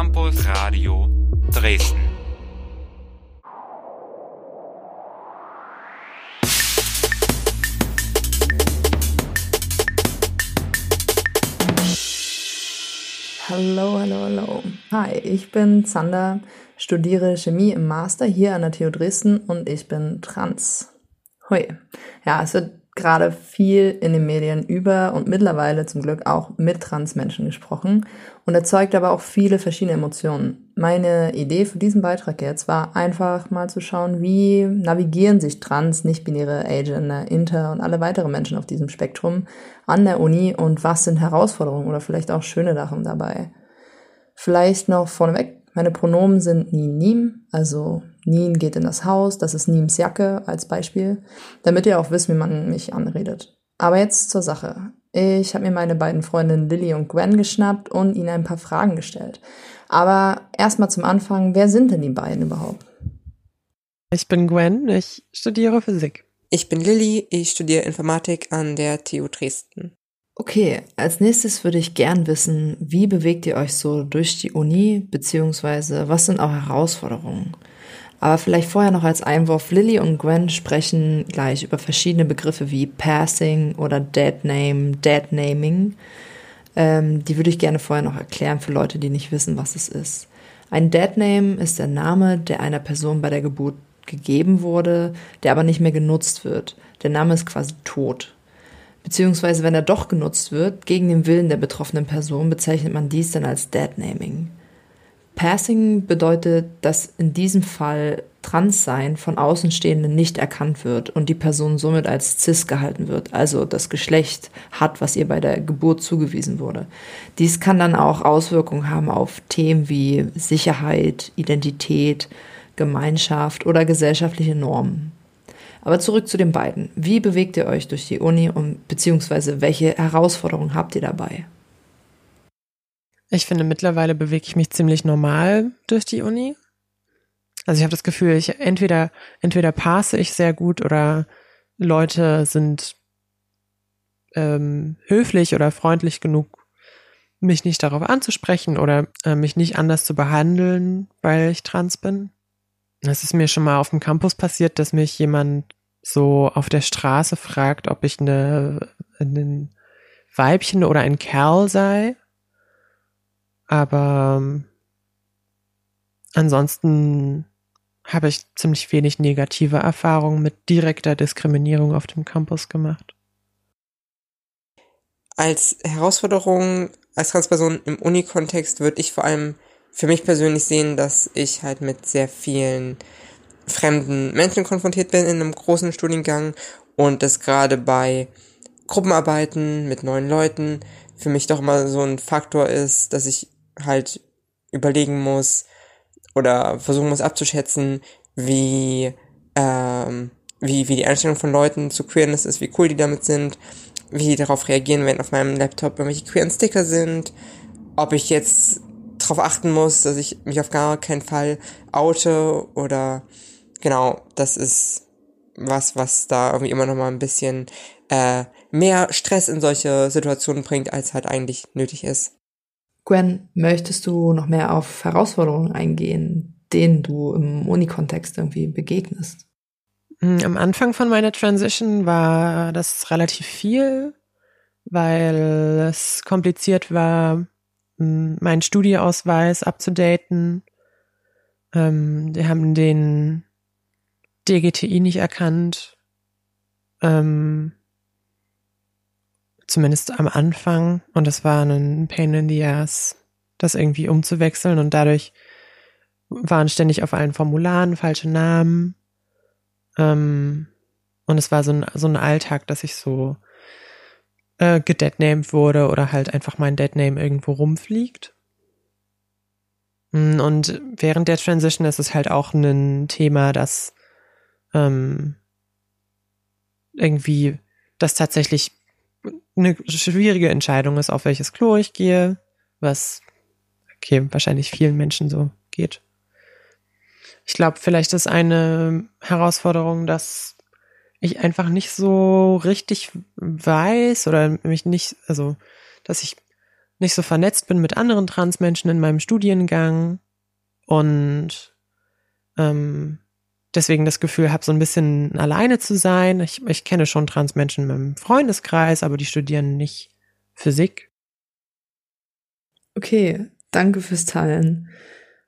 Campus Radio Dresden. Hallo, hallo, hallo. Hi, ich bin Zander, studiere Chemie im Master hier an der TU Dresden und ich bin trans. Hui. Ja, es wird gerade viel in den Medien über und mittlerweile zum Glück auch mit Transmenschen gesprochen und erzeugt aber auch viele verschiedene Emotionen. Meine Idee für diesen Beitrag jetzt war einfach mal zu schauen, wie navigieren sich trans, nicht-binäre, Agender, Inter und alle weiteren Menschen auf diesem Spektrum an der Uni und was sind Herausforderungen oder vielleicht auch schöne Sachen dabei. Vielleicht noch vorneweg, meine Pronomen sind Nien, Nim, also Nien geht in das Haus, das ist Nims Jacke als Beispiel, damit ihr auch wisst, wie man mich anredet. Aber jetzt zur Sache. Ich habe mir meine beiden Freundinnen Lilly und Gwen geschnappt und ihnen ein paar Fragen gestellt. Aber erstmal zum Anfang, wer sind denn die beiden überhaupt? Ich bin Gwen, ich studiere Physik. Ich bin Lilly, ich studiere Informatik an der TU Dresden. Okay, als nächstes würde ich gern wissen, wie bewegt ihr euch so durch die Uni, beziehungsweise was sind auch Herausforderungen? Aber vielleicht vorher noch als Einwurf, Lilly und Gwen sprechen gleich über verschiedene Begriffe wie Passing oder Deadname, Deadnaming. Ähm, die würde ich gerne vorher noch erklären für Leute, die nicht wissen, was es ist. Ein Deadname ist der Name, der einer Person bei der Geburt gegeben wurde, der aber nicht mehr genutzt wird. Der Name ist quasi tot. Beziehungsweise, wenn er doch genutzt wird, gegen den Willen der betroffenen Person, bezeichnet man dies dann als Deadnaming. Passing bedeutet, dass in diesem Fall Transsein von Außenstehenden nicht erkannt wird und die Person somit als cis gehalten wird, also das Geschlecht hat, was ihr bei der Geburt zugewiesen wurde. Dies kann dann auch Auswirkungen haben auf Themen wie Sicherheit, Identität, Gemeinschaft oder gesellschaftliche Normen. Aber zurück zu den beiden. Wie bewegt ihr euch durch die Uni und beziehungsweise welche Herausforderungen habt ihr dabei? Ich finde, mittlerweile bewege ich mich ziemlich normal durch die Uni. Also ich habe das Gefühl, ich entweder, entweder passe ich sehr gut oder Leute sind ähm, höflich oder freundlich genug, mich nicht darauf anzusprechen oder äh, mich nicht anders zu behandeln, weil ich trans bin. Es ist mir schon mal auf dem Campus passiert, dass mich jemand so auf der Straße fragt, ob ich eine, ein Weibchen oder ein Kerl sei. Aber ähm, ansonsten habe ich ziemlich wenig negative Erfahrungen mit direkter Diskriminierung auf dem Campus gemacht. Als Herausforderung als Transperson im Uni-Kontext würde ich vor allem für mich persönlich sehen, dass ich halt mit sehr vielen fremden Menschen konfrontiert bin in einem großen Studiengang und das gerade bei Gruppenarbeiten mit neuen Leuten für mich doch immer so ein Faktor ist, dass ich halt überlegen muss oder versuchen muss abzuschätzen, wie, ähm, wie, wie die Einstellung von Leuten zu Queerness ist, wie cool die damit sind, wie die darauf reagieren, wenn auf meinem Laptop irgendwelche queeren Sticker sind, ob ich jetzt darauf achten muss, dass ich mich auf gar keinen Fall oute oder genau, das ist was, was da irgendwie immer noch mal ein bisschen äh, mehr Stress in solche Situationen bringt, als halt eigentlich nötig ist. Gwen, möchtest du noch mehr auf Herausforderungen eingehen, denen du im Uni-Kontext irgendwie begegnest? Hm, am Anfang von meiner Transition war das relativ viel, weil es kompliziert war, meinen Studieausweis abzudaten. Ähm, die haben den DGTI nicht erkannt. Ähm, zumindest am Anfang. Und das war ein Pain in the ass, das irgendwie umzuwechseln. Und dadurch waren ständig auf allen Formularen falsche Namen. Ähm, und es war so ein, so ein Alltag, dass ich so äh, gedeadnamed wurde oder halt einfach mein Deadname irgendwo rumfliegt. Mm, und während der Transition ist es halt auch ein Thema, das ähm, irgendwie das tatsächlich eine schwierige Entscheidung ist, auf welches Klo ich gehe, was okay, wahrscheinlich vielen Menschen so geht. Ich glaube, vielleicht ist eine Herausforderung, dass ich einfach nicht so richtig weiß oder mich nicht, also, dass ich nicht so vernetzt bin mit anderen Transmenschen in meinem Studiengang und ähm, deswegen das Gefühl habe, so ein bisschen alleine zu sein. Ich, ich kenne schon Transmenschen in meinem Freundeskreis, aber die studieren nicht Physik. Okay, danke fürs Teilen.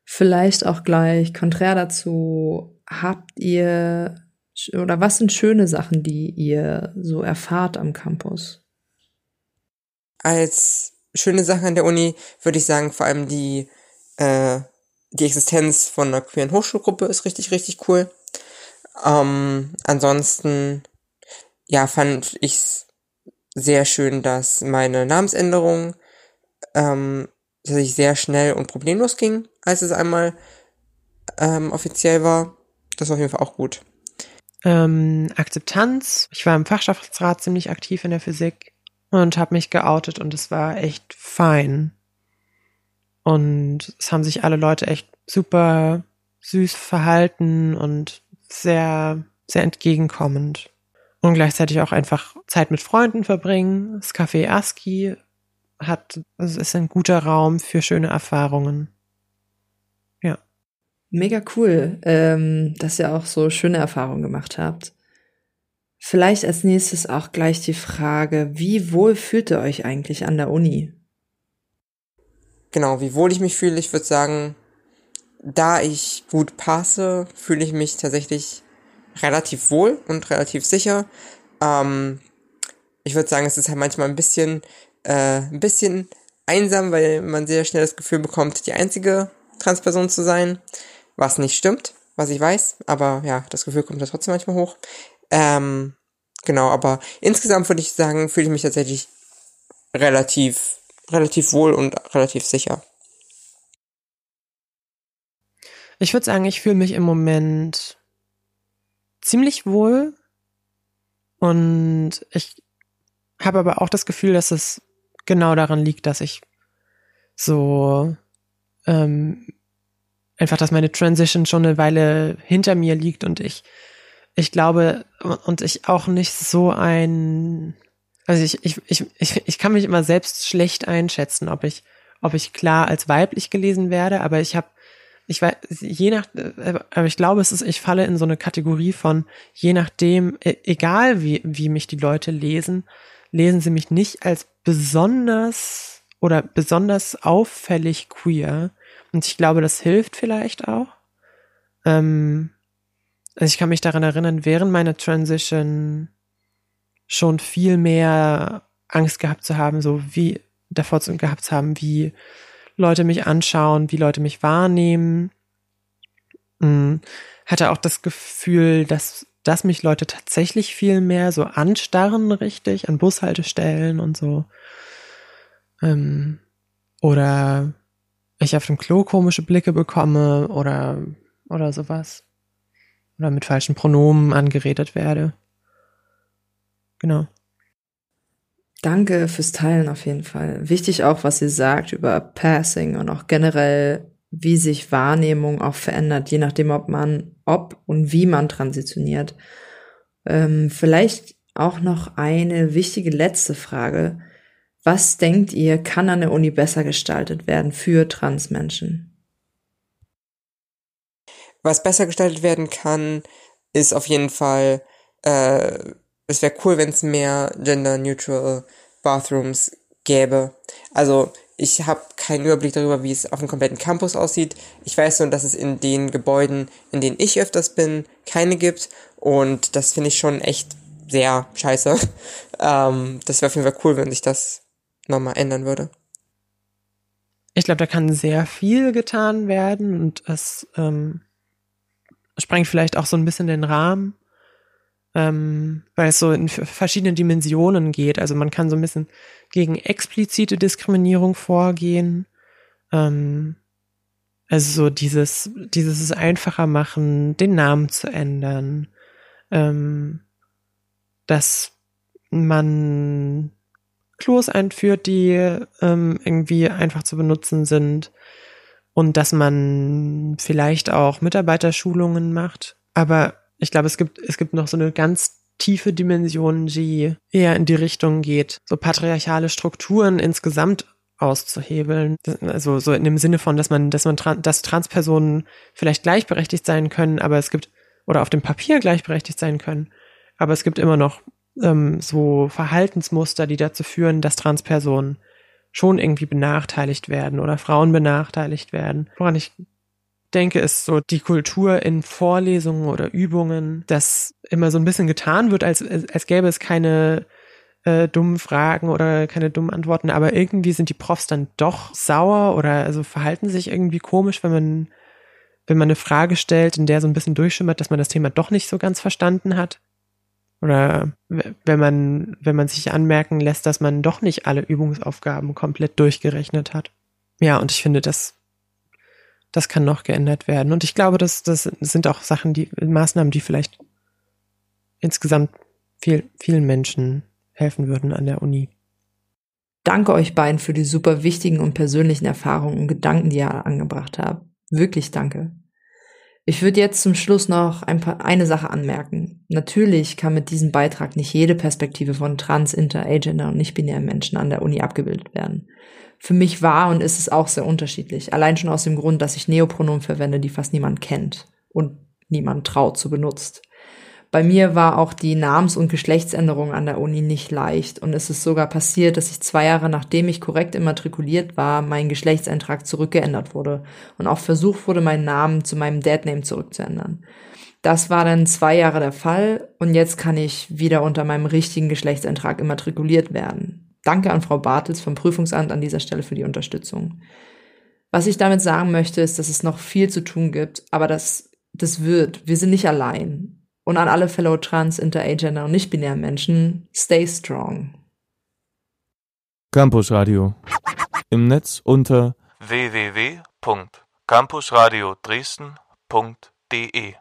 Vielleicht auch gleich konträr dazu, habt ihr oder was sind schöne Sachen, die ihr so erfahrt am Campus? Als schöne Sache an der Uni würde ich sagen, vor allem die, äh, die Existenz von einer queeren Hochschulgruppe ist richtig, richtig cool. Ähm, ansonsten, ja, fand ich's sehr schön, dass meine Namensänderung ähm, tatsächlich sehr schnell und problemlos ging, als es einmal ähm, offiziell war. Das war auf jeden Fall auch gut. Ähm, Akzeptanz. Ich war im Fachschaftsrat ziemlich aktiv in der Physik und habe mich geoutet und es war echt fein. Und es haben sich alle Leute echt super süß verhalten und sehr, sehr entgegenkommend. Und gleichzeitig auch einfach Zeit mit Freunden verbringen. Das Café ASCII hat, es ist ein guter Raum für schöne Erfahrungen. Mega cool, ähm, dass ihr auch so schöne Erfahrungen gemacht habt. Vielleicht als nächstes auch gleich die Frage, wie wohl fühlt ihr euch eigentlich an der Uni? Genau, wie wohl ich mich fühle, ich würde sagen, da ich gut passe, fühle ich mich tatsächlich relativ wohl und relativ sicher. Ähm, ich würde sagen, es ist halt manchmal ein bisschen, äh, ein bisschen einsam, weil man sehr schnell das Gefühl bekommt, die einzige Transperson zu sein, was nicht stimmt, was ich weiß, aber ja, das Gefühl kommt da trotzdem manchmal hoch. Ähm, genau, aber insgesamt würde ich sagen, fühle ich mich tatsächlich relativ, relativ wohl und relativ sicher. Ich würde sagen, ich fühle mich im Moment ziemlich wohl und ich habe aber auch das Gefühl, dass es genau daran liegt, dass ich so ähm, einfach, dass meine Transition schon eine Weile hinter mir liegt und ich ich glaube und ich auch nicht so ein also ich, ich, ich, ich, ich kann mich immer selbst schlecht einschätzen, ob ich, ob ich klar als weiblich gelesen werde, aber ich habe ich weiß, je nach, aber ich glaube, es ist, ich falle in so eine Kategorie von, je nachdem, e, egal wie, wie mich die Leute lesen, lesen sie mich nicht als besonders oder besonders auffällig queer. Und ich glaube, das hilft vielleicht auch. Ähm, also ich kann mich daran erinnern, während meiner Transition schon viel mehr Angst gehabt zu haben, so wie davor gehabt zu haben, wie Leute mich anschauen, wie Leute mich wahrnehmen. Hm. Hatte auch das Gefühl, dass, dass mich Leute tatsächlich viel mehr so anstarren, richtig, an Bushaltestellen und so. Ähm, oder ich auf dem Klo komische Blicke bekomme oder, oder sowas. Oder mit falschen Pronomen angeredet werde. Genau. Danke fürs Teilen auf jeden Fall. Wichtig auch, was ihr sagt über Passing und auch generell, wie sich Wahrnehmung auch verändert, je nachdem, ob man, ob und wie man transitioniert. Ähm, vielleicht auch noch eine wichtige letzte Frage. Was denkt ihr, kann an der Uni besser gestaltet werden für Transmenschen? Was besser gestaltet werden kann, ist auf jeden Fall äh, es wäre cool, wenn es mehr gender-neutral Bathrooms gäbe. Also ich habe keinen Überblick darüber, wie es auf dem kompletten Campus aussieht. Ich weiß nur, dass es in den Gebäuden, in denen ich öfters bin, keine gibt. Und das finde ich schon echt sehr scheiße. ähm, das wäre auf jeden Fall cool, wenn sich das nochmal ändern würde. Ich glaube, da kann sehr viel getan werden und es ähm, sprengt vielleicht auch so ein bisschen den Rahmen ähm, weil es so in verschiedene Dimensionen geht. Also man kann so ein bisschen gegen explizite Diskriminierung vorgehen. Ähm, also so dieses, dieses es einfacher machen, den Namen zu ändern. Ähm, dass man Klos einführt, die ähm, irgendwie einfach zu benutzen sind. Und dass man vielleicht auch Mitarbeiterschulungen macht. Aber ich glaube, es gibt, es gibt noch so eine ganz tiefe Dimension, die eher in die Richtung geht. So patriarchale Strukturen insgesamt auszuhebeln. Also so in dem Sinne von, dass man, dass man, dass Transpersonen vielleicht gleichberechtigt sein können, aber es gibt, oder auf dem Papier gleichberechtigt sein können, aber es gibt immer noch ähm, so Verhaltensmuster, die dazu führen, dass Transpersonen schon irgendwie benachteiligt werden oder Frauen benachteiligt werden. Woran ich denke, ist so die Kultur in Vorlesungen oder Übungen, dass immer so ein bisschen getan wird, als, als gäbe es keine äh, dummen Fragen oder keine dummen Antworten, aber irgendwie sind die Profs dann doch sauer oder also verhalten sich irgendwie komisch, wenn man, wenn man eine Frage stellt, in der so ein bisschen durchschimmert, dass man das Thema doch nicht so ganz verstanden hat. Oder wenn man, wenn man sich anmerken lässt, dass man doch nicht alle Übungsaufgaben komplett durchgerechnet hat. Ja, und ich finde, das, das kann noch geändert werden. Und ich glaube, das, das sind auch Sachen, die, Maßnahmen, die vielleicht insgesamt viel, vielen Menschen helfen würden an der Uni. Danke euch beiden für die super wichtigen und persönlichen Erfahrungen und Gedanken, die ihr angebracht habt. Wirklich danke. Ich würde jetzt zum Schluss noch ein paar, eine Sache anmerken. Natürlich kann mit diesem Beitrag nicht jede Perspektive von trans, inter, agender und nicht-binären Menschen an der Uni abgebildet werden. Für mich war und ist es auch sehr unterschiedlich. Allein schon aus dem Grund, dass ich Neopronomen verwende, die fast niemand kennt und niemand traut zu benutzt. Bei mir war auch die Namens- und Geschlechtsänderung an der Uni nicht leicht und es ist sogar passiert, dass ich zwei Jahre nachdem ich korrekt immatrikuliert war, mein Geschlechtseintrag zurückgeändert wurde und auch versucht wurde, meinen Namen zu meinem Deadname zurückzuändern. Das war dann zwei Jahre der Fall und jetzt kann ich wieder unter meinem richtigen Geschlechtseintrag immatrikuliert werden. Danke an Frau Bartels vom Prüfungsamt an dieser Stelle für die Unterstützung. Was ich damit sagen möchte, ist, dass es noch viel zu tun gibt, aber das, das wird. Wir sind nicht allein. Und an alle Fellow Trans, Interagender und nicht-binären Menschen, stay strong. Campus Radio. Im Netz unter www.campusradio Dresden.de